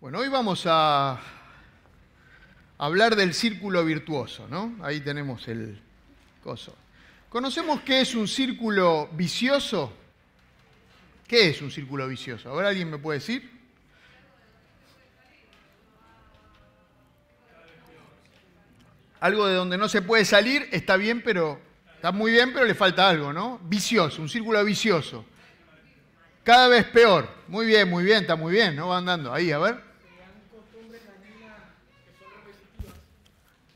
Bueno, hoy vamos a hablar del círculo virtuoso, ¿no? Ahí tenemos el coso. ¿Conocemos qué es un círculo vicioso? ¿Qué es un círculo vicioso? ¿Ahora alguien me puede decir? Algo de donde no se puede salir está bien, pero está muy bien, pero le falta algo, ¿no? Vicioso, un círculo vicioso. Cada vez peor. Muy bien, muy bien, está muy bien, ¿no? Va andando. Ahí, a ver.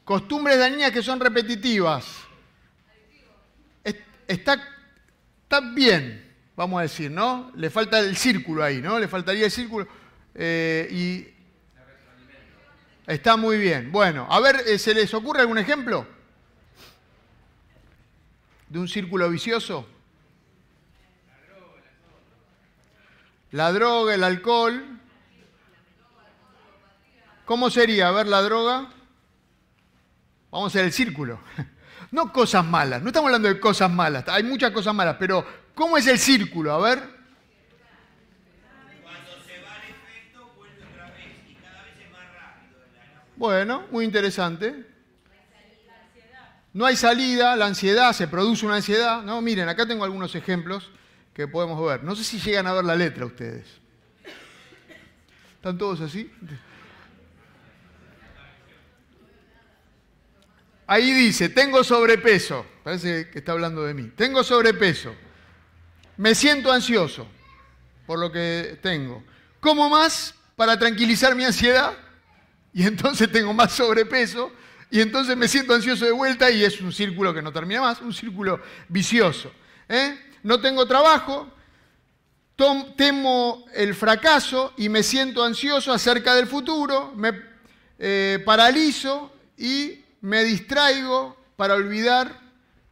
Costumbres dañinas que son repetitivas. Está, está bien, vamos a decir, ¿no? Le falta el círculo ahí, ¿no? Le faltaría el círculo. Eh, y está muy bien. Bueno, a ver, eh, ¿se les ocurre algún ejemplo? ¿De un círculo vicioso? La droga, el alcohol. ¿Cómo sería? A ver, la droga. Vamos a hacer el círculo. No cosas malas, no estamos hablando de cosas malas, hay muchas cosas malas, pero ¿cómo es el círculo? A ver. Bueno, muy interesante. No hay salida, la ansiedad, se produce una ansiedad. No, miren, acá tengo algunos ejemplos que podemos ver. No sé si llegan a ver la letra ustedes. ¿Están todos así? Ahí dice, tengo sobrepeso. Parece que está hablando de mí. Tengo sobrepeso. Me siento ansioso por lo que tengo. Como más para tranquilizar mi ansiedad y entonces tengo más sobrepeso y entonces me siento ansioso de vuelta y es un círculo que no termina más, un círculo vicioso. ¿eh? No tengo trabajo, temo el fracaso y me siento ansioso acerca del futuro, me eh, paralizo y me distraigo para olvidar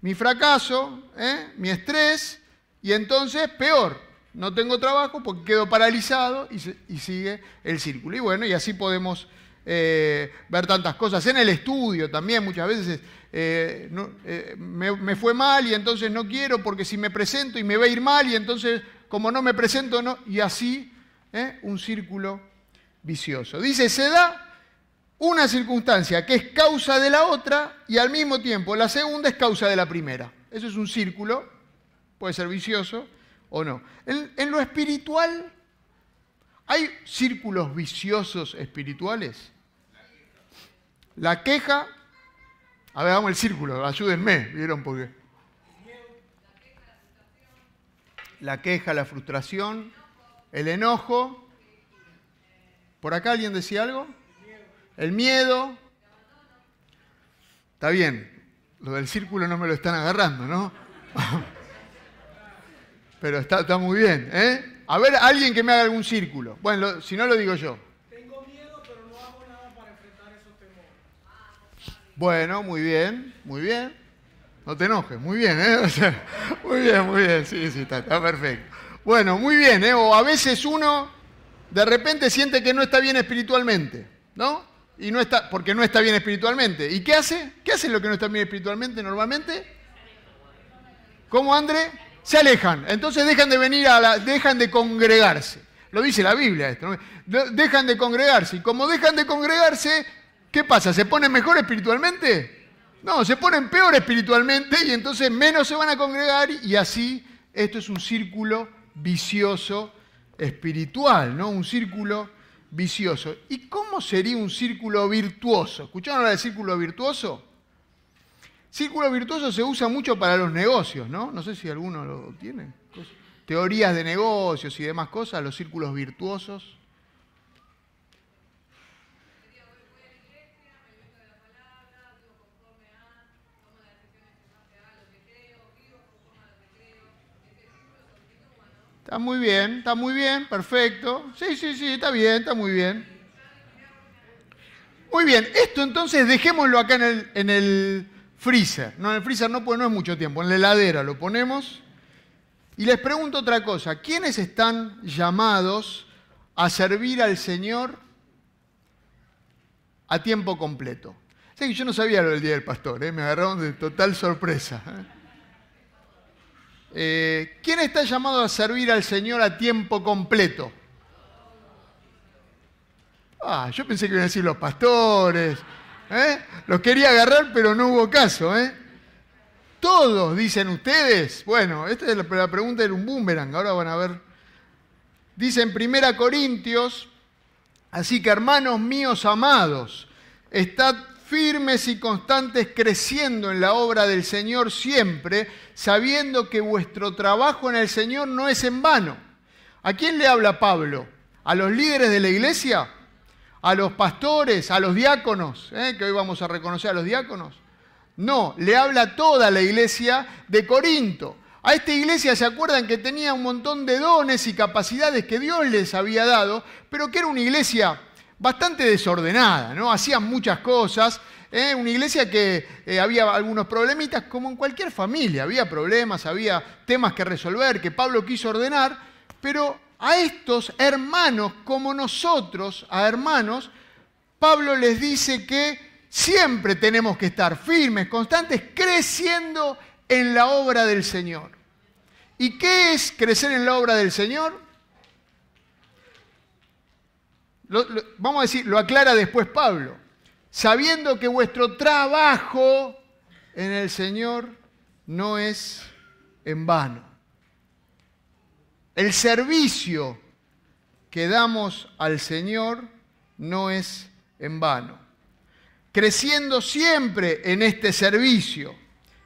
mi fracaso, ¿eh? mi estrés, y entonces peor, no tengo trabajo porque quedo paralizado y, sigue el círculo. Y bueno, y así podemos eh, ver tantas cosas. En el estudio también muchas veces eh, me, me, fue mal y entonces no quiero porque si me presento y me va a ir mal y entonces como no me presento, y así un círculo vicioso. Dice, se da una circunstancia que es causa de la otra y al mismo tiempo la segunda es causa de la primera. Eso es un círculo, puede ser vicioso o no. En, lo espiritual, ¿hay círculos viciosos espirituales? La queja, a ver, vamos el círculo, ayúdenme, ¿vieron? Porque la queja, la frustración, el enojo. ¿Por acá alguien decía algo? El miedo. Está bien, lo del círculo no me lo están agarrando, ¿no? Pero está, está muy bien, ¿eh? A ver, alguien que me haga algún círculo. Bueno, si no lo digo yo. Tengo miedo, pero no hago nada para enfrentar esos temores. Bueno, muy bien, muy bien. No te enojes, muy bien, ¿eh? muy bien, muy bien, sí, sí, está, está perfecto. Bueno, muy bien, ¿eh? O a veces uno de repente siente que no está bien espiritualmente, ¿no? Y no está, porque no está bien espiritualmente. ¿Y qué hace? ¿Qué hace lo que no está bien espiritualmente normalmente? ¿Cómo, André? Se alejan. Entonces dejan de venir a la, dejan de congregarse. Lo dice la Biblia esto. Dejan de congregarse. Y como dejan de congregarse, ¿qué pasa? ¿Se ponen mejor espiritualmente? No, se ponen peor espiritualmente y entonces menos se van a congregar y así esto es un círculo vicioso espiritual, ¿no? Un círculo vicioso. ¿Y cómo sería un círculo virtuoso? ¿Escucharon hablar de círculo virtuoso? Círculo virtuoso se usa mucho para los negocios, ¿no? No sé si alguno lo tiene. Teorías de negocios y demás cosas, los círculos virtuosos. Está muy bien, está muy bien, perfecto. Sí, sí, sí, está bien, está muy bien. Muy bien, esto entonces dejémoslo acá en el, en el freezer. No, en el freezer no, pues no es mucho tiempo, en la heladera lo ponemos. Y les pregunto otra cosa, ¿quiénes están llamados a servir al Señor a tiempo completo? Sé que yo no sabía lo del Día del Pastor, ¿eh? me agarraron de total sorpresa. ¿eh? Eh, ¿Quién está llamado a servir al Señor a tiempo completo? Ah, yo pensé que iban a decir los pastores. ¿eh? Los quería agarrar, pero no hubo caso. ¿eh? Todos, dicen ustedes. Bueno, esta es la, pregunta de un boomerang. Ahora van a ver. Dice en 1 Corintios, así que hermanos míos amados, estad firmes y constantes creciendo en la obra del Señor siempre, sabiendo que vuestro trabajo en el Señor no es en vano. ¿A quién le habla Pablo? ¿A los líderes de la iglesia? ¿A los pastores? ¿A los diáconos? ¿Eh? Que hoy vamos a reconocer a los diáconos. No, le habla toda la iglesia de Corinto. A esta iglesia se acuerdan que tenía un montón de dones y capacidades que Dios les había dado, pero que era una iglesia bastante desordenada, ¿no? Hacían muchas cosas, ¿eh? una iglesia que eh, había algunos problemitas, como en cualquier familia, había problemas, había temas que resolver, que Pablo quiso ordenar, pero a estos hermanos, como nosotros, a hermanos, Pablo les dice que siempre tenemos que estar firmes, constantes, creciendo en la obra del Señor. ¿Y qué es crecer en la obra del Señor? Vamos a decir, lo aclara después Pablo, sabiendo que vuestro trabajo en el Señor no es en vano. El servicio que damos al Señor no es en vano. Creciendo siempre en este servicio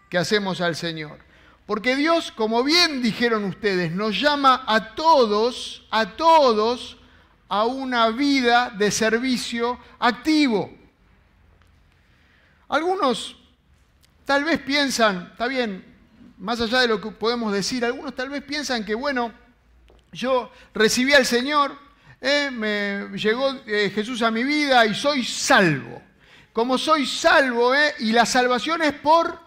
que hacemos al Señor. Porque Dios, como bien dijeron ustedes, nos llama a todos, a todos, a una vida de servicio activo. Algunos tal vez piensan, está bien, más allá de lo que podemos decir, algunos tal vez piensan que, bueno, yo recibí al Señor, eh, me llegó eh, Jesús a mi vida y soy salvo. Como soy salvo, eh, y la salvación es por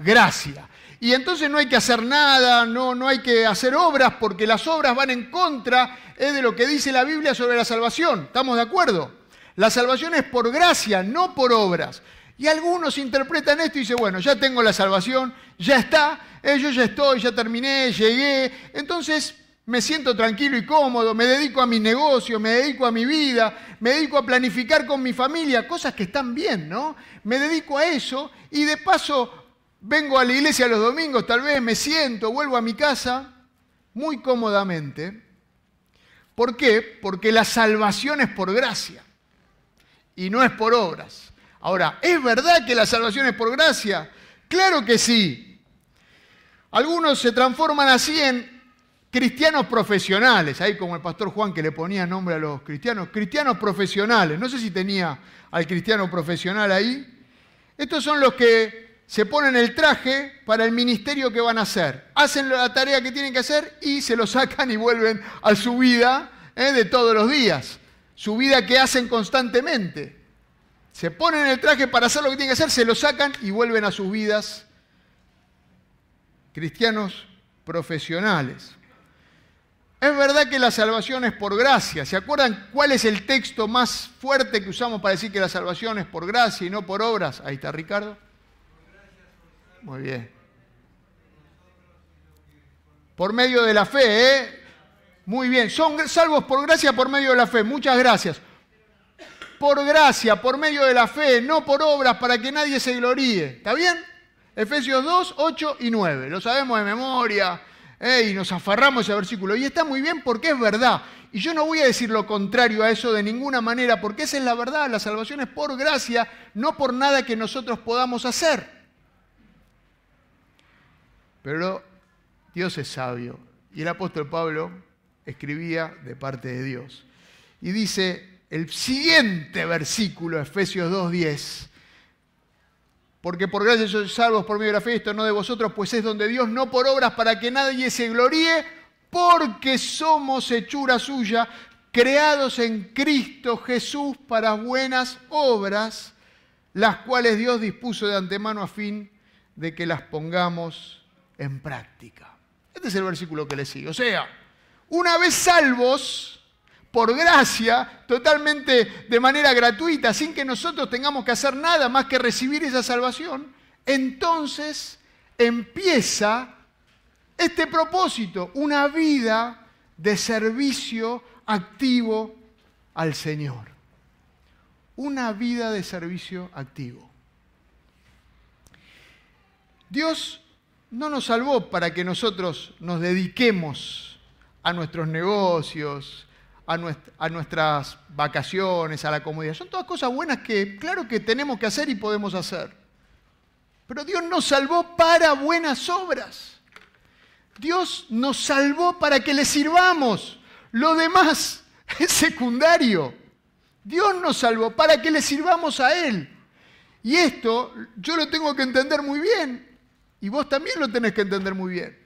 gracia. Y entonces no hay que hacer nada, no, no hay que hacer obras, porque las obras van en contra de lo que dice la Biblia sobre la salvación. ¿Estamos de acuerdo? La salvación es por gracia, no por obras. Y algunos interpretan esto y dicen, bueno, ya tengo la salvación, ya está, eh, yo ya estoy, ya terminé, llegué. Entonces me siento tranquilo y cómodo, me dedico a mi negocio, me dedico a mi vida, me dedico a planificar con mi familia, cosas que están bien, ¿no? Me dedico a eso y de paso vengo a la iglesia los domingos, tal vez me siento, vuelvo a mi casa muy cómodamente. ¿Por qué? Porque la salvación es por gracia y no es por obras. Ahora, ¿es verdad que la salvación es por gracia? Claro que sí. Algunos se transforman así en cristianos profesionales, ahí como el pastor Juan que le ponía nombre a los cristianos, cristianos profesionales. No sé si tenía al cristiano profesional ahí. Estos son los que se ponen el traje para el ministerio que van a hacer. Hacen la tarea que tienen que hacer y se lo sacan y vuelven a su vida ¿eh? de todos los días. Su vida que hacen constantemente. Se ponen el traje para hacer lo que tienen que hacer, se lo sacan y vuelven a sus vidas cristianos profesionales. Es verdad que la salvación es por gracia. ¿Se acuerdan cuál es el texto más fuerte que usamos para decir que la salvación es por gracia y no por obras? Ahí está Ricardo. Muy bien. Por medio de la fe, ¿eh? Muy bien. Son salvos por gracia por medio de la fe. Muchas gracias. Por gracia, por medio de la fe, no por obras para que nadie se gloríe. ¿Está bien? Efesios 2, 8 y 9. Lo sabemos de memoria ¿eh? y nos aferramos a ese versículo. Y está muy bien porque es verdad. Y yo no voy a decir lo contrario a eso de ninguna manera, porque esa es la verdad. La salvación es por gracia, no por nada que nosotros podamos hacer. Pero Dios es sabio. Y el apóstol Pablo escribía de parte de Dios. Y dice el siguiente versículo, Efesios 2.10. Porque por gracia sois salvos por medio de la fe, esto no de vosotros, pues es donde Dios, no por obras para que nadie se gloríe, porque somos hechura suya, creados en Cristo Jesús para buenas obras, las cuales Dios dispuso de antemano a fin de que las pongamos en práctica. Este es el versículo que le sigue. O sea, una vez salvos, por gracia, totalmente de manera gratuita, sin que nosotros tengamos que hacer nada más que recibir esa salvación, entonces empieza este propósito, una vida de servicio activo al Señor. Una vida de servicio activo. Dios no nos salvó para que nosotros nos dediquemos a nuestros negocios, a, nuestras vacaciones, a la comodidad. Son todas cosas buenas que claro que tenemos que hacer y podemos hacer. Pero Dios nos salvó para buenas obras. Dios nos salvó para que le sirvamos. Lo demás es secundario. Dios nos salvó para que le sirvamos a Él. Y esto yo lo tengo que entender muy bien. Y vos también lo tenés que entender muy bien.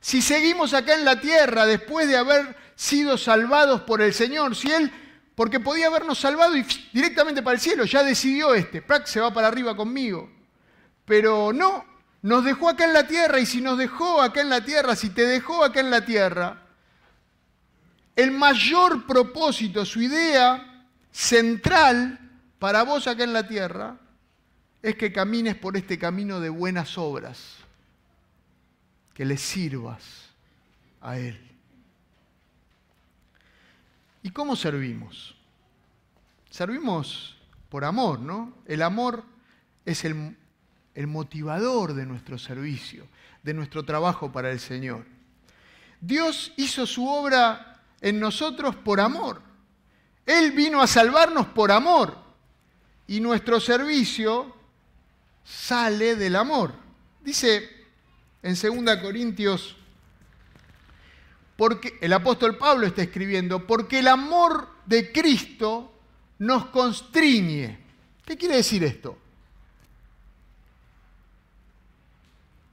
Si seguimos acá en la tierra después de haber sido salvados por el Señor, si Él, porque podía habernos salvado directamente para el cielo, ya decidió este, Prac se va para arriba conmigo. Pero no, nos dejó acá en la tierra y si nos dejó acá en la tierra, si te dejó acá en la tierra, el mayor propósito, su idea central para vos acá en la tierra, es que camines por este camino de buenas obras, que le sirvas a Él. ¿Y cómo servimos? Servimos por amor, ¿no? El amor es el, el, motivador de nuestro servicio, de nuestro trabajo para el Señor. Dios hizo su obra en nosotros por amor. Él vino a salvarnos por amor. Y nuestro servicio sale del amor. Dice en 2 Corintios porque el apóstol Pablo está escribiendo, porque el amor de Cristo nos constriñe. ¿Qué quiere decir esto?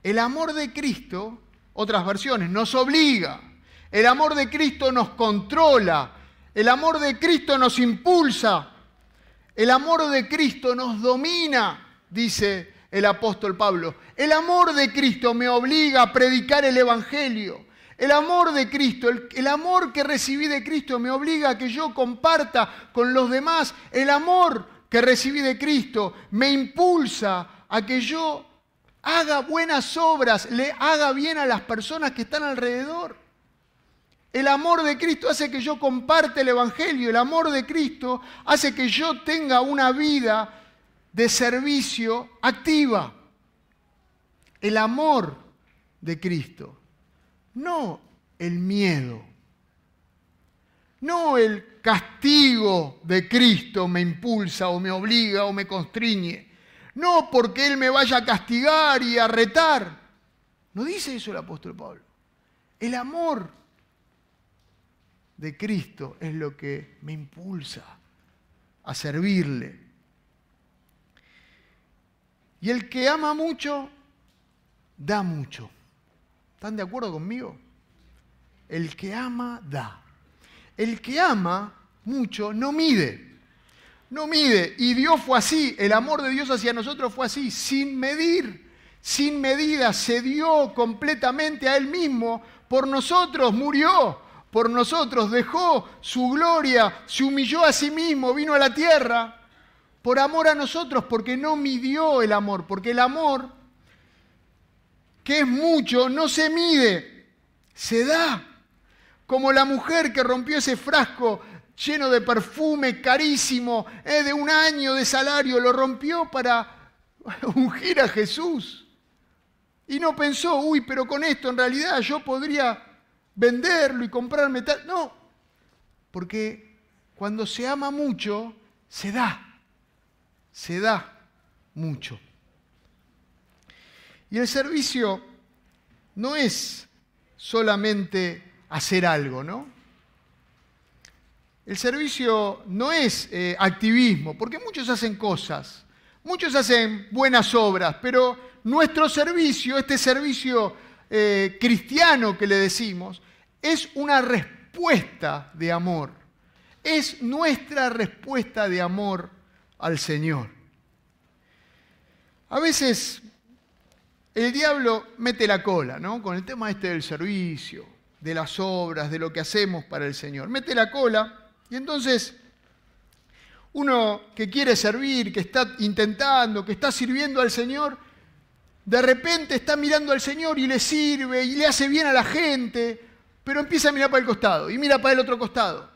El amor de Cristo, otras versiones, nos obliga. El amor de Cristo nos controla. El amor de Cristo nos impulsa. El amor de Cristo nos domina, dice el apóstol Pablo. El amor de Cristo me obliga a predicar el Evangelio. El amor de Cristo, el, amor que recibí de Cristo me obliga a que yo comparta con los demás. El amor que recibí de Cristo me impulsa a que yo haga buenas obras, le haga bien a las personas que están alrededor. El amor de Cristo hace que yo comparte el Evangelio. El amor de Cristo hace que yo tenga una vida de servicio activa. El amor de Cristo no el miedo, no el castigo de Cristo me impulsa o me obliga o me constriñe, no porque Él me vaya a castigar y a retar. No dice eso el apóstol Pablo. El amor de Cristo es lo que me impulsa a servirle. Y el que ama mucho, da mucho. ¿Están de acuerdo conmigo? El que ama, da. El que ama mucho, no mide. No mide. Y Dios fue así. El amor de Dios hacia nosotros fue así, sin medir, sin medida. Se dio completamente a Él mismo. Por nosotros murió. Por nosotros dejó su gloria. Se humilló a sí mismo. Vino a la tierra. Por amor a nosotros. Porque no midió el amor. Porque el amor que es mucho, no se mide, se da. Como la mujer que rompió ese frasco lleno de perfume carísimo, eh, de un año de salario, lo rompió para ungir a Jesús. Y no pensó, uy, pero con esto en realidad yo podría venderlo y comprarme tal. No, porque cuando se ama mucho, se da, se da mucho. Y el servicio no es solamente hacer algo, ¿no? El servicio no es eh, activismo, porque muchos hacen cosas, muchos hacen buenas obras, pero nuestro servicio, este servicio eh, cristiano que le decimos, es una respuesta de amor. Es nuestra respuesta de amor al Señor. A veces el diablo mete la cola, ¿no? Con el tema este del servicio, de las obras, de lo que hacemos para el Señor. Mete la cola y entonces uno que quiere servir, que está intentando, que está sirviendo al Señor, de repente está mirando al Señor y le sirve y le hace bien a la gente, pero empieza a mirar para el costado y mira para el otro costado.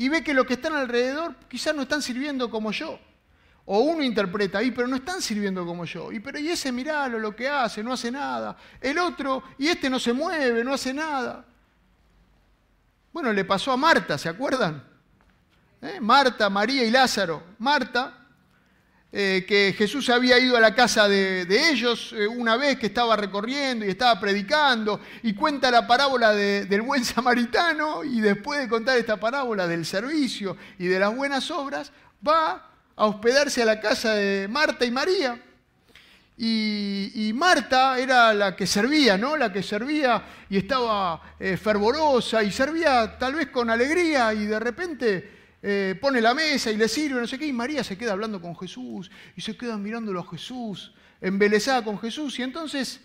Y ve que los que están alrededor quizás no están sirviendo como yo. O uno interpreta ahí, pero no están sirviendo como yo. Y pero y ese miralo lo que hace, no hace nada. El otro, y este no se mueve, no hace nada. Bueno, le pasó a Marta, ¿se acuerdan? ¿Eh? Marta, María y Lázaro. Marta eh, que Jesús había ido a la casa de, ellos eh, una vez que estaba recorriendo y estaba predicando y cuenta la parábola del buen samaritano y después de contar esta parábola del servicio y de las buenas obras, va a hospedarse a la casa de Marta y María. Y, Marta era la que servía, ¿no? La que servía y estaba eh, fervorosa y servía tal vez con alegría y de repente eh, pone la mesa y le sirve, no sé qué, y María se queda hablando con Jesús y se queda mirándolo a Jesús, embelesada con Jesús, y entonces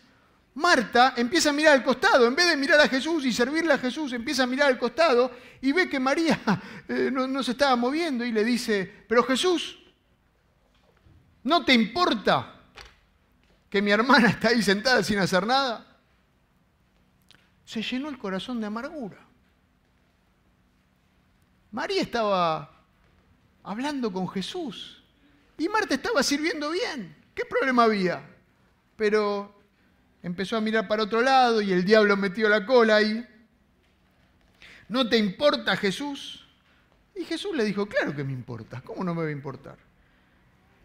Marta empieza a mirar al costado, en vez de mirar a Jesús y servirle a Jesús, empieza a mirar al costado y ve que María eh, no, se estaba moviendo y le dice, pero Jesús, ¿no te importa que mi hermana está ahí sentada sin hacer nada? Se llenó el corazón de amargura. María estaba hablando con Jesús y Marta estaba sirviendo bien. ¿Qué problema había? Pero empezó a mirar para otro lado y el diablo metió la cola ahí. ¿No te importa Jesús? Y Jesús le dijo, claro que me importa, ¿cómo no me va a importar?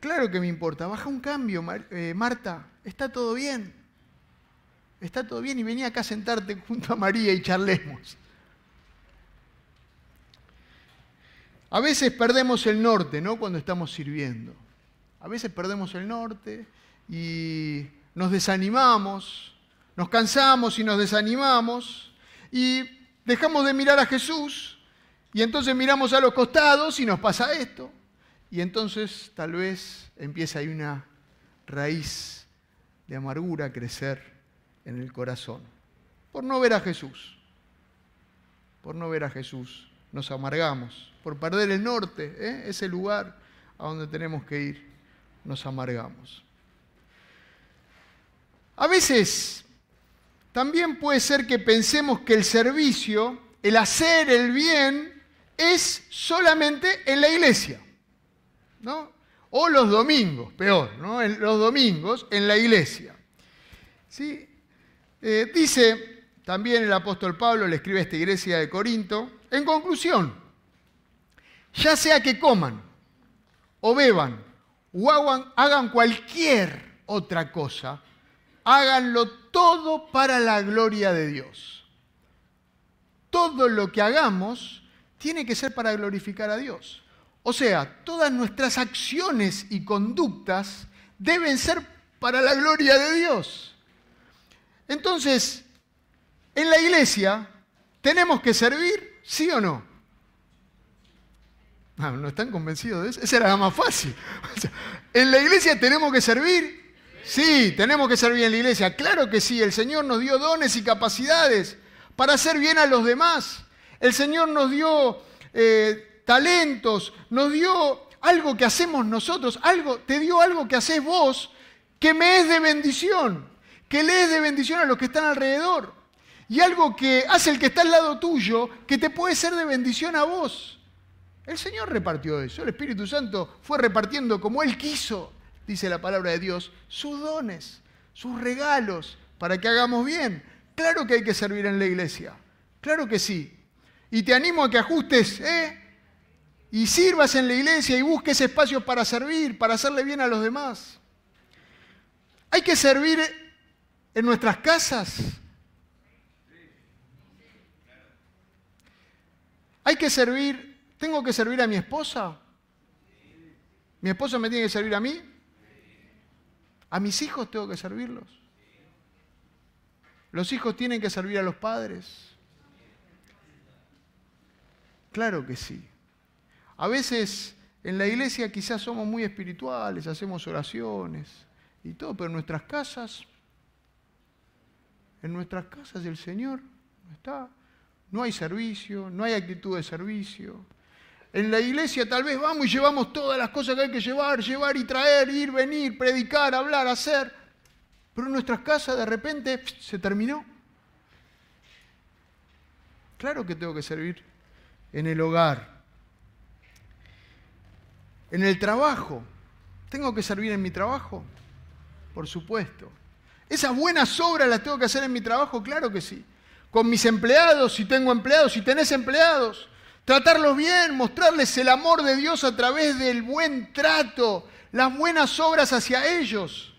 Claro que me importa, baja un cambio, eh, Marta, está todo bien. Está todo bien y venía acá a sentarte junto a María y charlemos. A veces perdemos el norte, ¿no? Cuando estamos sirviendo. A veces perdemos el norte y nos desanimamos, nos cansamos y nos desanimamos y dejamos de mirar a Jesús y entonces miramos a los costados y nos pasa esto. Y entonces tal vez empieza ahí una raíz de amargura a crecer en el corazón por no ver a Jesús, por no ver a Jesús nos amargamos. Por perder el norte, ¿eh? ese lugar a donde tenemos que ir, nos amargamos. A veces también puede ser que pensemos que el servicio, el hacer el bien, es solamente en la iglesia. ¿no? O los domingos, peor, ¿no? En los domingos en la iglesia. ¿Sí? Eh, dice también el apóstol Pablo, le escribe a esta iglesia de Corinto, en conclusión, ya sea que coman o beban o hagan, cualquier otra cosa, háganlo todo para la gloria de Dios. Todo lo que hagamos tiene que ser para glorificar a Dios. O sea, todas nuestras acciones y conductas deben ser para la gloria de Dios. Entonces, en la iglesia tenemos que servir ¿Sí o no? No, ¿No están convencidos de eso? Esa era la más fácil. ¿En la iglesia tenemos que servir? Sí, tenemos que servir en la iglesia. Claro que sí, el Señor nos dio dones y capacidades para hacer bien a los demás. El Señor nos dio eh, talentos, nos dio algo que hacemos nosotros, algo, te dio algo que haces vos que me es de bendición, que le es de bendición a los que están alrededor y algo que hace el que está al lado tuyo que te puede ser de bendición a vos. El Señor repartió eso, el Espíritu Santo fue repartiendo como Él quiso, dice la palabra de Dios, sus dones, sus regalos, para que hagamos bien. Claro que hay que servir en la iglesia, claro que sí. Y te animo a que ajustes, ¿eh? Y sirvas en la iglesia y busques espacios para servir, para hacerle bien a los demás. Hay que servir en nuestras casas, Hay que servir, ¿tengo que servir a mi esposa? ¿Mi esposa me tiene que servir a mí? ¿A mis hijos tengo que servirlos? ¿Los hijos tienen que servir a los padres? Claro que sí. A veces en la iglesia quizás somos muy espirituales, hacemos oraciones y todo, pero en nuestras casas, en nuestras casas el Señor no está. No hay servicio, no hay actitud de servicio. En la iglesia tal vez vamos y llevamos todas las cosas que hay que llevar, llevar y traer, ir, venir, predicar, hablar, hacer. Pero en nuestras casas de repente se terminó. Claro que tengo que servir en el hogar, En el trabajo. ¿Tengo que servir en mi trabajo? Por supuesto. ¿Esas buenas obras las tengo que hacer en mi trabajo? Claro que sí. Con mis empleados, si tengo empleados, si tenés empleados. Tratarlos bien, mostrarles el amor de Dios a través del buen trato, las buenas obras hacia ellos.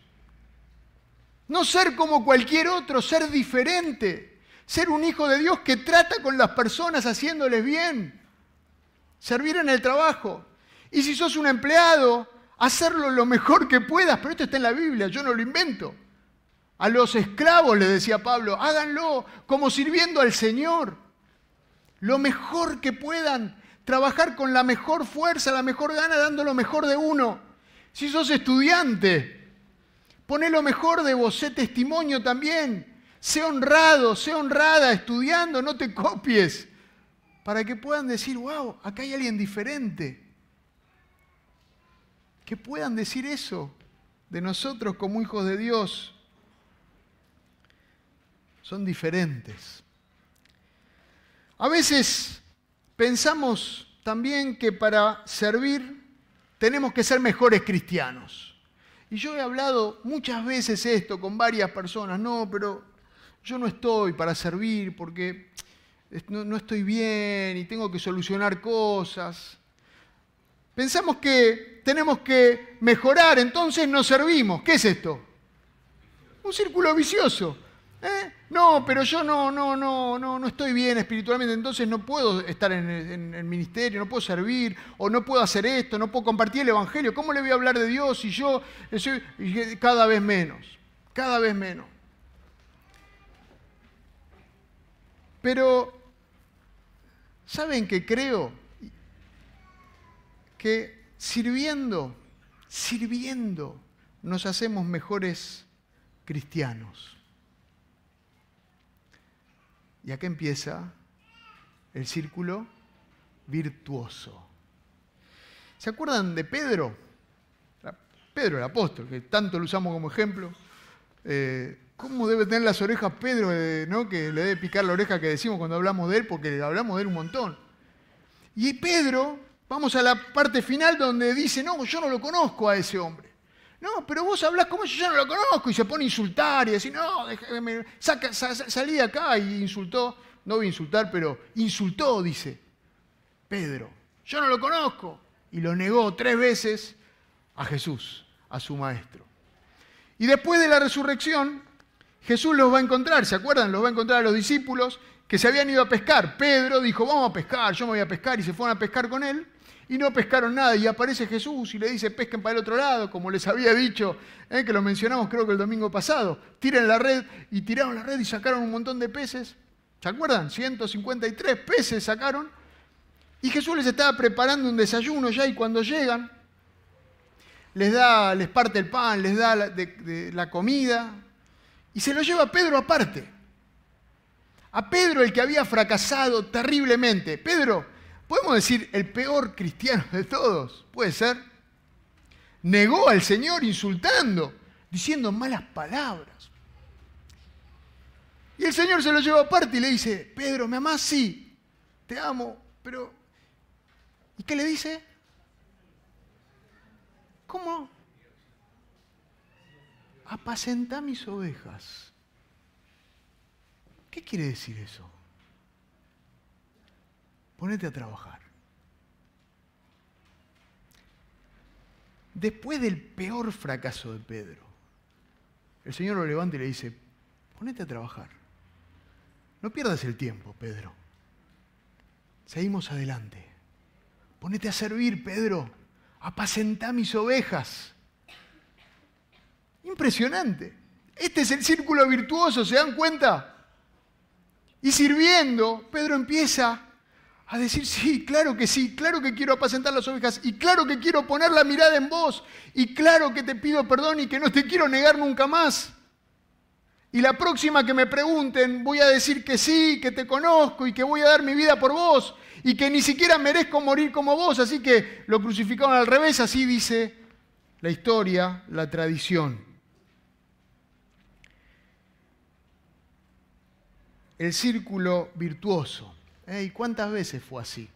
No ser como cualquier otro, ser diferente. Ser un hijo de Dios que trata con las personas haciéndoles bien. Servir en el trabajo. Y si sos un empleado, hacerlo lo mejor que puedas. Pero esto está en la Biblia, yo no lo invento. A los esclavos, le decía Pablo, háganlo como sirviendo al Señor. Lo mejor que puedan. Trabajar con la mejor fuerza, la mejor gana, dando lo mejor de uno. Si sos estudiante, poné lo mejor de vos, sé testimonio también. Sé honrado, sé honrada, estudiando, no te copies. Para que puedan decir, wow, acá hay alguien diferente. Que puedan decir eso de nosotros como hijos de Dios. Son diferentes. A veces pensamos también que para servir tenemos que ser mejores cristianos. Y yo he hablado muchas veces esto con varias personas, no, pero yo no estoy para servir porque no, estoy bien y tengo que solucionar cosas. Pensamos que tenemos que mejorar, entonces nos servimos. ¿Qué es esto? Un círculo vicioso. ¿eh? No, pero yo no, no, no, no, no estoy bien espiritualmente, entonces no puedo estar en el, ministerio, no puedo servir, o no puedo hacer esto, no puedo compartir el Evangelio. ¿Cómo le voy a hablar de Dios si yo soy cada vez menos? Cada vez menos. Pero, ¿saben qué creo? Que sirviendo, sirviendo, nos hacemos mejores cristianos. Y acá empieza el círculo virtuoso. ¿Se acuerdan de Pedro? Pedro el apóstol, que tanto lo usamos como ejemplo. Eh, ¿Cómo debe tener las orejas Pedro, eh, ¿no? que le debe picar la oreja que decimos cuando hablamos de él, porque hablamos de él un montón? Y Pedro, vamos a la parte final donde dice, no, yo no lo conozco a ese hombre. No, pero vos hablás como yo, yo no lo conozco, y se pone a insultar y decir, no, déjame, saca, salí de acá y insultó, no voy a insultar, pero insultó, dice Pedro, yo no lo conozco. Y lo negó tres veces a Jesús, a su maestro. Y después de la resurrección, Jesús los va a encontrar, ¿se acuerdan? Los va a encontrar a los discípulos que se habían ido a pescar. Pedro dijo, vamos a pescar, yo me voy a pescar, y se fueron a pescar con él, y no pescaron nada. Y aparece Jesús y le dice, pesquen para el otro lado, como les había dicho, ¿eh? que lo mencionamos creo que el domingo pasado. Tiren la red, y tiraron la red y sacaron un montón de peces. ¿Se acuerdan? 153 peces sacaron. Y Jesús les estaba preparando un desayuno ya, y cuando llegan, les da, les parte el pan, les da la comida, y se lo lleva a Pedro aparte. A Pedro, el que había fracasado terriblemente. Pedro, podemos decir, el peor cristiano de todos, puede ser. Negó al Señor insultando, diciendo malas palabras. Y el Señor se lo lleva aparte y le dice, Pedro, ¿me amás? Sí, te amo, pero... ¿Y qué le dice? ¿Cómo? apacenta mis ovejas. ¿Qué quiere decir eso? Ponete a trabajar. Después del peor fracaso de Pedro, el Señor lo levanta y le dice, ponete a trabajar. No pierdas el tiempo, Pedro. Seguimos adelante. Ponete a servir, Pedro. Apacenta mis ovejas. Impresionante. Este es el círculo virtuoso, ¿se dan cuenta? Y sirviendo, Pedro empieza a decir, sí, claro que sí, claro que quiero apacentar las ovejas, y claro que quiero poner la mirada en vos, y claro que te pido perdón y que no te quiero negar nunca más. Y la próxima que me pregunten, voy a decir que sí, que te conozco y que voy a dar mi vida por vos, y que ni siquiera merezco morir como vos, así que lo crucificaron al revés, así dice la historia, la tradición. el círculo virtuoso. ¿Y cuántas veces fue así?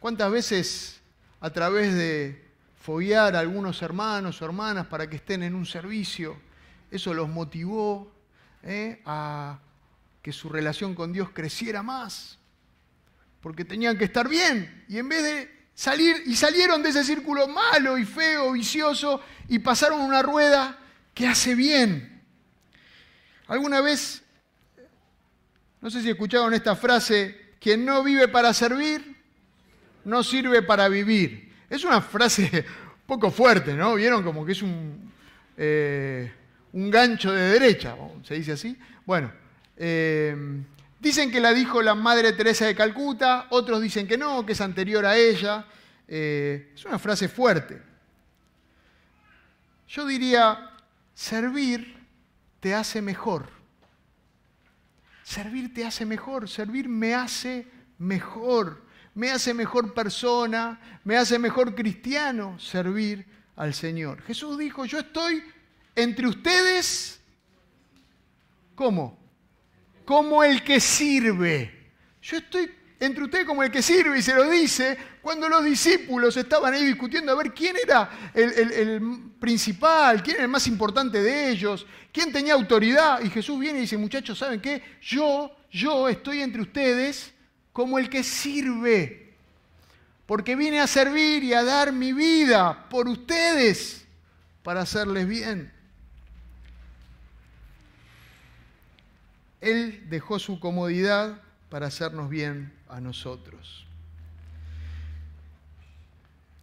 ¿Cuántas veces a través de foguear a algunos hermanos o hermanas para que estén en un servicio. Eso los motivó ¿eh? a que su relación con Dios creciera más, porque tenían que estar bien. Y en vez de salir, y salieron de ese círculo malo y feo, vicioso, y pasaron una rueda que hace bien. ¿Alguna vez, no sé si escucharon esta frase, quien no vive para servir, no sirve para vivir? Es una frase poco fuerte, ¿no? Vieron como que es un, eh, un gancho de derecha, se dice así. Bueno, eh, dicen que la dijo la Madre Teresa de Calcuta, otros dicen que no, que es anterior a ella. Eh, es una frase fuerte. Yo diría, servir te hace mejor. Servir te hace mejor, servir me hace mejor, me hace mejor persona, me hace mejor cristiano servir al Señor. Jesús dijo, yo estoy entre ustedes, ¿cómo? Como el que sirve. Yo estoy entre ustedes como el que sirve y se lo dice cuando los discípulos estaban ahí discutiendo a ver quién era el, principal, quién era el más importante de ellos, quién tenía autoridad. Y Jesús viene y dice, muchachos, ¿saben qué? Yo, yo estoy entre ustedes como el que sirve, porque vine a servir y a dar mi vida por ustedes para hacerles bien. Él dejó su comodidad para hacernos bien a nosotros.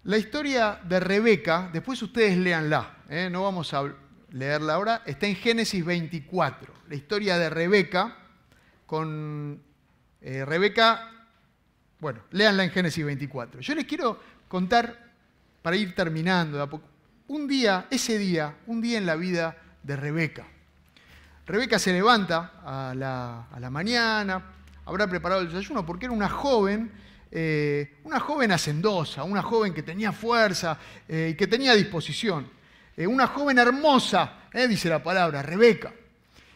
La historia de Rebeca, después ustedes léanla, ¿eh? no vamos a leerla ahora, está en Génesis 24. La historia de Rebeca con eh, Rebeca, bueno, léanla en Génesis 24. Yo les quiero contar, para ir terminando, un día, ese día, un día en la vida de Rebeca. Rebeca se levanta a la, mañana, habrá preparado el desayuno porque era una joven, eh, una joven hacendosa, una joven que tenía fuerza eh, y que tenía disposición. Eh, una joven hermosa, dice la palabra, Rebeca.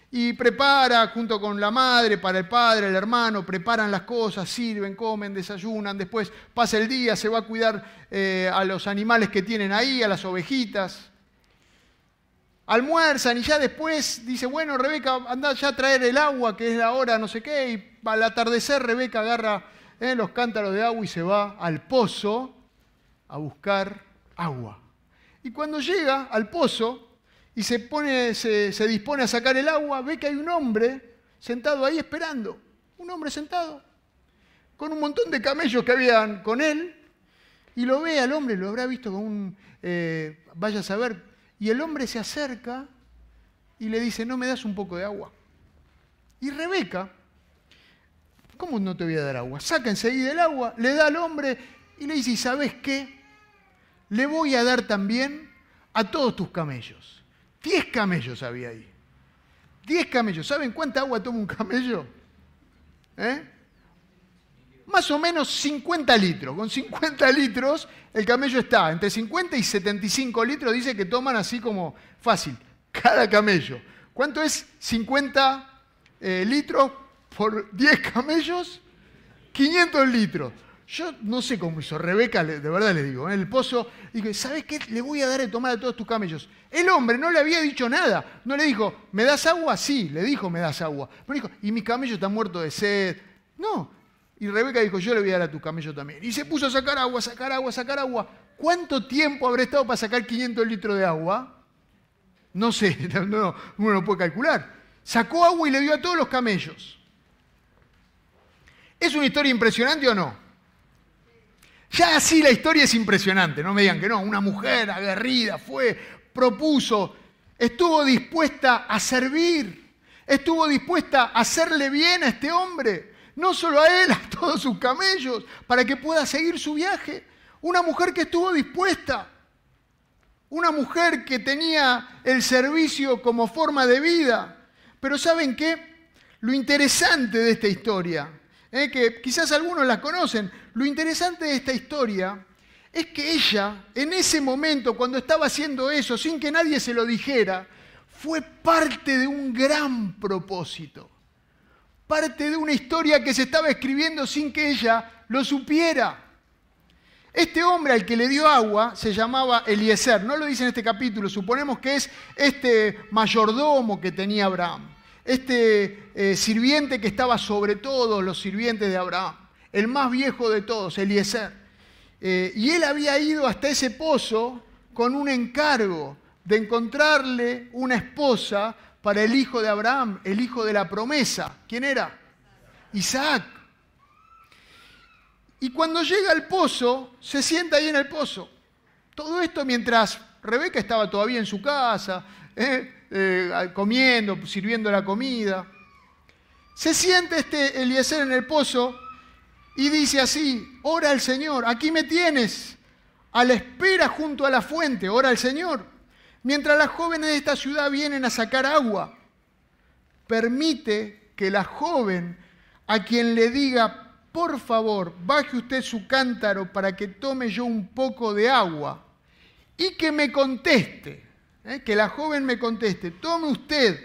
Y prepara junto con la madre, para el padre, el hermano, preparan las cosas, sirven, comen, desayunan, después pasa el día, se va a cuidar a los animales que tienen ahí, a las ovejitas almuerzan y ya después dice, bueno, Rebeca, anda ya a traer el agua, que es la hora no sé qué, y al atardecer Rebeca agarra eh, los cántaros de agua y se va al pozo a buscar agua. Y cuando llega al pozo y se, pone, se, dispone a sacar el agua, ve que hay un hombre sentado ahí esperando, un hombre sentado, con un montón de camellos que habían con él, y lo ve al hombre, lo habrá visto con un, eh, vaya a saber y el hombre se acerca y le dice, no me das un poco de agua. Y Rebeca, ¿cómo no te voy a dar agua? Saca enseguida el agua, le da al hombre y le dice, ¿y sabes qué? Le voy a dar también a todos tus camellos. Diez camellos había ahí. Diez camellos. ¿Saben cuánta agua toma un camello? ¿Eh? más o menos 50 litros. Con 50 litros el camello está entre 50 y 75 litros, dice que toman así como fácil, cada camello. ¿Cuánto es 50 eh, litros por 10 camellos? 500 litros. Yo no sé cómo hizo Rebeca, de verdad le digo, en el pozo, digo, ¿sabes qué? Le voy a dar de tomar a todos tus camellos. El hombre no le había dicho nada, no le dijo, ¿me das agua? Sí, le dijo, me das agua. Pero dijo, ¿y mis camellos están muertos de sed? No, y Rebeca dijo, yo le voy a dar a tu camello también. Y se puso a sacar agua, sacar agua, sacar agua. ¿Cuánto tiempo habrá estado para sacar 500 litros de agua? No sé, uno no puede calcular. Sacó agua y le dio a todos los camellos. ¿Es una historia impresionante o no? Ya así la historia es impresionante, no me digan que no. Una mujer aguerrida fue, propuso, estuvo dispuesta a servir, estuvo dispuesta a hacerle bien a este hombre no solo a él, a todos sus camellos, para que pueda seguir su viaje. Una mujer que estuvo dispuesta, una mujer que tenía el servicio como forma de vida. Pero ¿saben qué? Lo interesante de esta historia, eh, que quizás algunos la conocen, lo interesante de esta historia es que ella, en ese momento, cuando estaba haciendo eso, sin que nadie se lo dijera, fue parte de un gran propósito parte de una historia que se estaba escribiendo sin que ella lo supiera. Este hombre al que le dio agua se llamaba Eliezer. No lo dice en este capítulo, suponemos que es este mayordomo que tenía Abraham, este eh, sirviente que estaba sobre todos los sirvientes de Abraham, el más viejo de todos, Eliezer. Eh, y él había ido hasta ese pozo con un encargo de encontrarle una esposa para el hijo de Abraham, el hijo de la promesa. ¿Quién era? Isaac. Y cuando llega al pozo, se sienta ahí en el pozo. Todo esto mientras Rebeca estaba todavía en su casa, ¿eh? Eh, comiendo, sirviendo la comida. Se siente este Eliezer en el pozo y dice así, ora al Señor, aquí me tienes, a la espera junto a la fuente, ora al Señor. Mientras las jóvenes de esta ciudad vienen a sacar agua, permite que la joven a quien le diga, por favor, baje usted su cántaro para que tome yo un poco de agua y que me conteste, ¿eh? que la joven me conteste, tome usted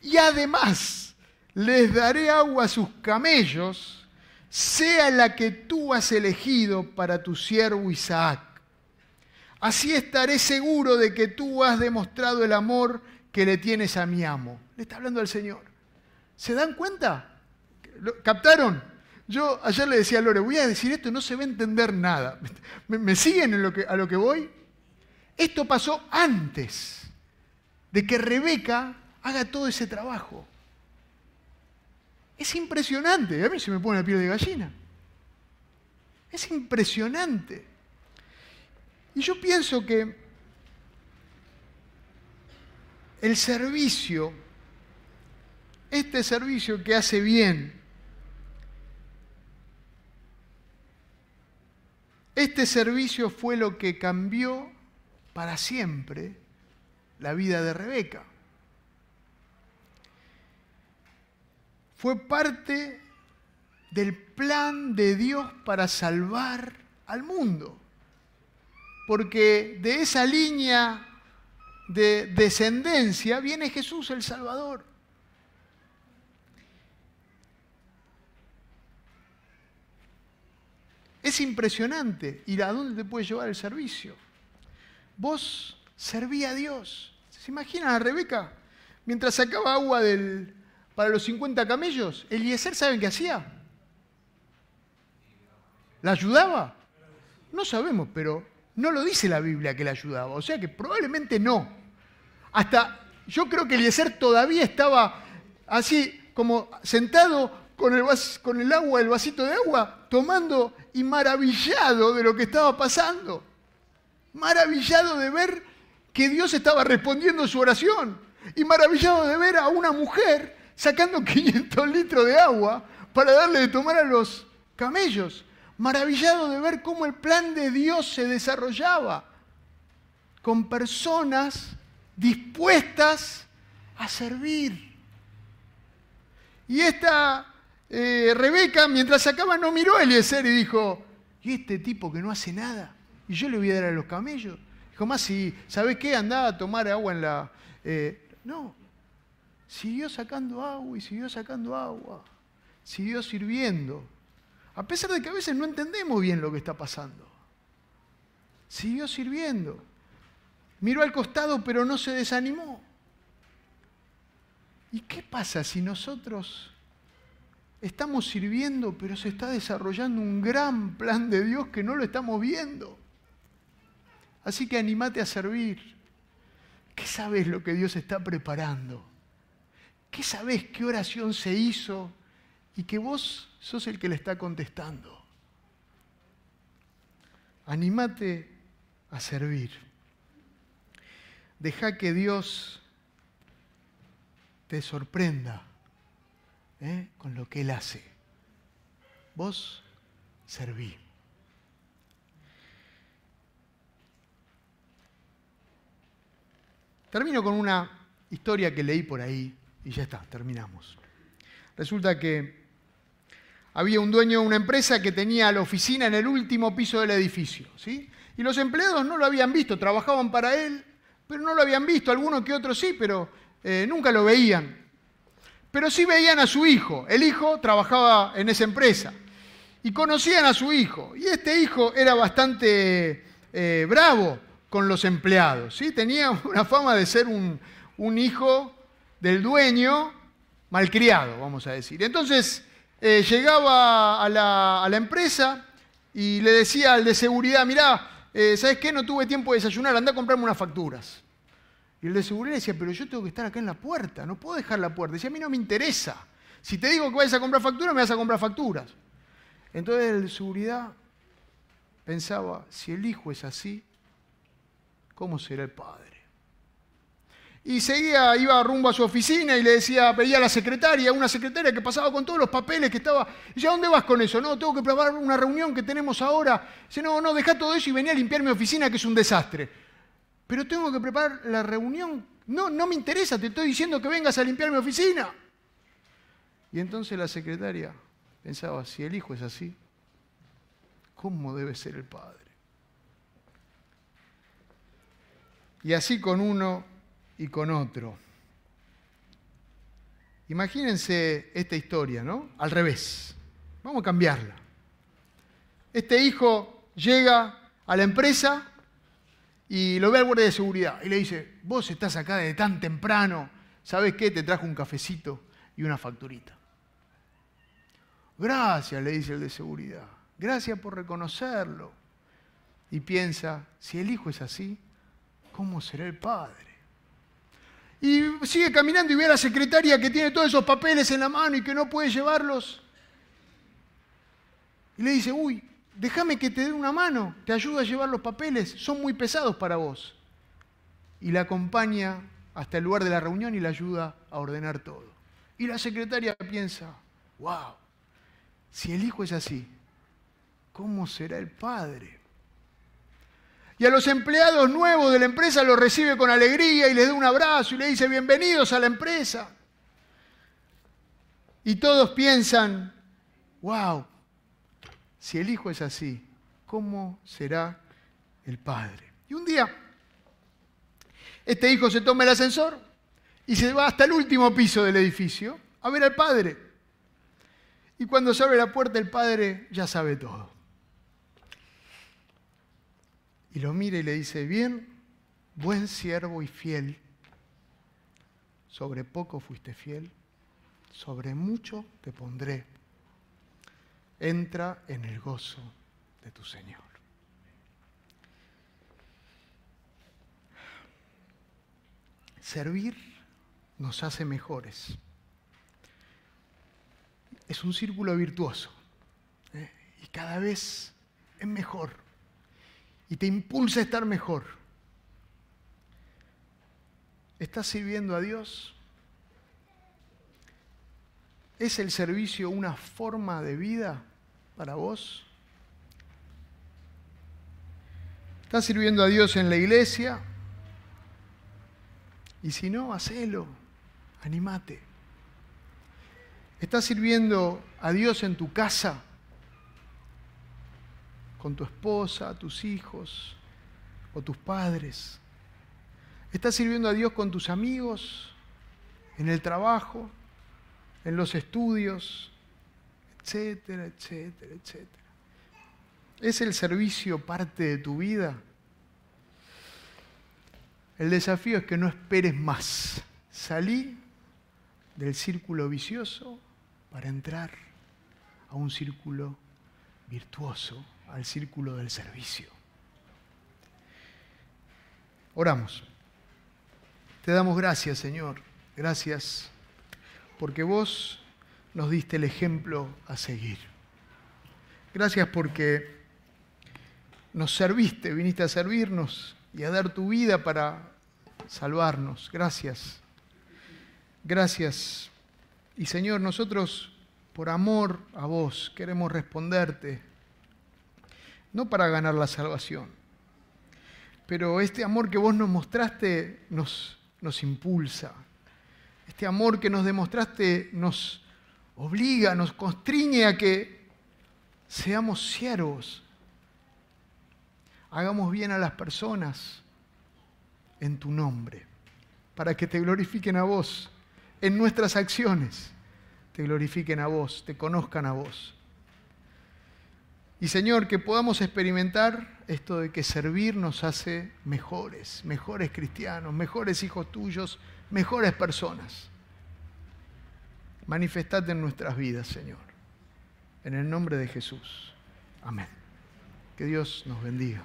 y además les daré agua a sus camellos, sea la que tú has elegido para tu siervo Isaac. Así estaré seguro de que tú has demostrado el amor que le tienes a mi amo. Le está hablando al Señor. ¿Se dan cuenta? ¿Captaron? Yo ayer le decía a Lore, voy a decir esto, no se va a entender nada. ¿Me, siguen a lo que voy? Esto pasó antes de que Rebeca haga todo ese trabajo. Es impresionante. A mí se me pone la piel de gallina. Es impresionante. Y yo pienso que el servicio, este servicio que hace bien, este servicio fue lo que cambió para siempre la vida de Rebeca. Fue parte del plan de Dios para salvar al mundo porque de esa línea de descendencia viene Jesús el Salvador. Es impresionante ir a dónde te puede llevar el servicio. Vos serví a Dios. ¿Se imaginan a Rebeca? Mientras sacaba agua del, para los 50 camellos, Eliezer, ¿saben qué hacía? ¿La ayudaba? No sabemos, pero no lo dice la Biblia que le ayudaba, o sea que probablemente no. Hasta yo creo que Eliezer todavía estaba así como sentado con el, con el agua, el vasito de agua, tomando y maravillado de lo que estaba pasando. Maravillado de ver que Dios estaba respondiendo su oración. Y maravillado de ver a una mujer sacando 500 litros de agua para darle de tomar a los camellos maravillado de ver cómo el plan de Dios se desarrollaba con personas dispuestas a servir. Y esta eh, Rebeca, mientras sacaba, no miró a Eliezer y dijo, ¿y este tipo que no hace nada? Y yo le voy a dar a los camellos. Dijo, más si, ¿sabes qué? Andaba a tomar agua en la... Eh, no, siguió sacando agua y siguió sacando agua, siguió sirviendo. A pesar de que a veces no entendemos bien lo que está pasando. Siguió sirviendo. Miró al costado pero no se desanimó. ¿Y qué pasa si nosotros estamos sirviendo pero se está desarrollando un gran plan de Dios que no lo estamos viendo? Así que animate a servir. ¿Qué sabes lo que Dios está preparando? ¿Qué sabes qué oración se hizo y que vos sos el que le está contestando. Anímate a servir. Deja que Dios te sorprenda ¿eh? con lo que Él hace. Vos serví. Termino con una historia que leí por ahí y ya está, terminamos. Resulta que había un dueño de una empresa que tenía la oficina en el último piso del edificio. ¿sí? Y los empleados no lo habían visto, trabajaban para él, pero no lo habían visto, algunos que otros sí, pero eh, nunca lo veían. Pero sí veían a su hijo, el hijo trabajaba en esa empresa. y conocían a su hijo. Y este hijo era bastante eh, bravo con los empleados. ¿sí? Tenía una fama de ser un, hijo del dueño malcriado, vamos a decir. Entonces eh, llegaba a la, empresa y le decía al de seguridad, mirá, eh, ¿sabes qué? No tuve tiempo de desayunar, anda a comprarme unas facturas. Y el de seguridad decía, pero yo tengo que estar acá en la puerta, no puedo dejar la puerta. Decía, a mí no me interesa. Si te digo que vayas a comprar facturas, me vas a comprar facturas. Entonces el de seguridad pensaba, si el hijo es así, ¿cómo será el padre? Y seguía, iba rumbo a su oficina y le decía, pedía a la secretaria, una secretaria que pasaba con todos los papeles que estaba. Y ¿dónde vas con eso? No, tengo que preparar una reunión que tenemos ahora. Dice, no, no, deja todo eso y venía a limpiar mi oficina, que es un desastre pero tengo que preparar la reunión. No, no me interesa, te estoy diciendo que vengas a limpiar mi oficina. Y entonces la secretaria pensaba, si el hijo es así, ¿cómo debe ser el padre? Y así con uno y con otro. Imagínense esta historia, ¿no? Al revés. Vamos a cambiarla. Este hijo llega a la empresa y lo ve al guardia de seguridad y le dice, vos estás acá desde tan temprano, ¿sabes qué? Te trajo un cafecito y una facturita. Gracias, le dice el de seguridad. Gracias por reconocerlo. Y piensa, si el hijo es así, ¿cómo será el padre? Y sigue caminando y ve a la secretaria que tiene todos esos papeles en la mano y que no puede llevarlos. Y le dice, uy, déjame que te dé una mano, te ayudo a llevar los papeles, son muy pesados para vos. Y la acompaña hasta el lugar de la reunión y la ayuda a ordenar todo. Y la secretaria piensa, wow, si el hijo es así, ¿cómo será el padre? Y a los empleados nuevos de la empresa los recibe con alegría y les da un abrazo y le dice, bienvenidos a la empresa. Y todos piensan, wow, si el Hijo es así, ¿cómo será el Padre? Y un día, este hijo se toma el ascensor y se va hasta el último piso del edificio a ver al Padre. Y cuando se abre la puerta, el Padre ya sabe todo. Y lo mira y le dice, bien, buen siervo y fiel. Sobre poco fuiste fiel, sobre mucho te pondré entra en el gozo de tu Señor. Servir nos hace mejores. Es un círculo virtuoso ¿eh? y cada vez es mejor y te impulsa a estar mejor. ¿Estás sirviendo a Dios? ¿Es el servicio una forma de vida para vos? ¿Estás sirviendo a Dios en la iglesia? Y si no, hacelo, animate. ¿Estás sirviendo a Dios en tu casa? Con tu esposa, tus hijos o tus padres. ¿Estás sirviendo a Dios con tus amigos? ¿En el trabajo? en los estudios, etcétera, etcétera, etcétera. ¿Es el servicio parte de tu vida? El desafío es que no esperes más. Salí del círculo vicioso para entrar a un círculo virtuoso, al círculo del servicio. Oramos. Te damos gracias, Señor. Gracias porque vos nos diste el ejemplo a seguir. Gracias porque nos serviste, viniste a servirnos y a dar tu vida para salvarnos. Gracias. Gracias. Y Señor, nosotros por amor a vos queremos responderte, no para ganar la salvación, pero este amor que vos nos mostraste nos, impulsa, este amor que nos demostraste nos obliga, nos constriñe a que seamos siervos. Hagamos bien a las personas en tu nombre, para que te glorifiquen a vos en nuestras acciones, te glorifiquen a vos, te conozcan a vos. Y Señor, que podamos experimentar esto de que servir nos hace mejores, mejores cristianos, mejores hijos tuyos, mejores personas. Manifestate en nuestras vidas, Señor. En el nombre de Jesús. Amén. Que Dios nos bendiga.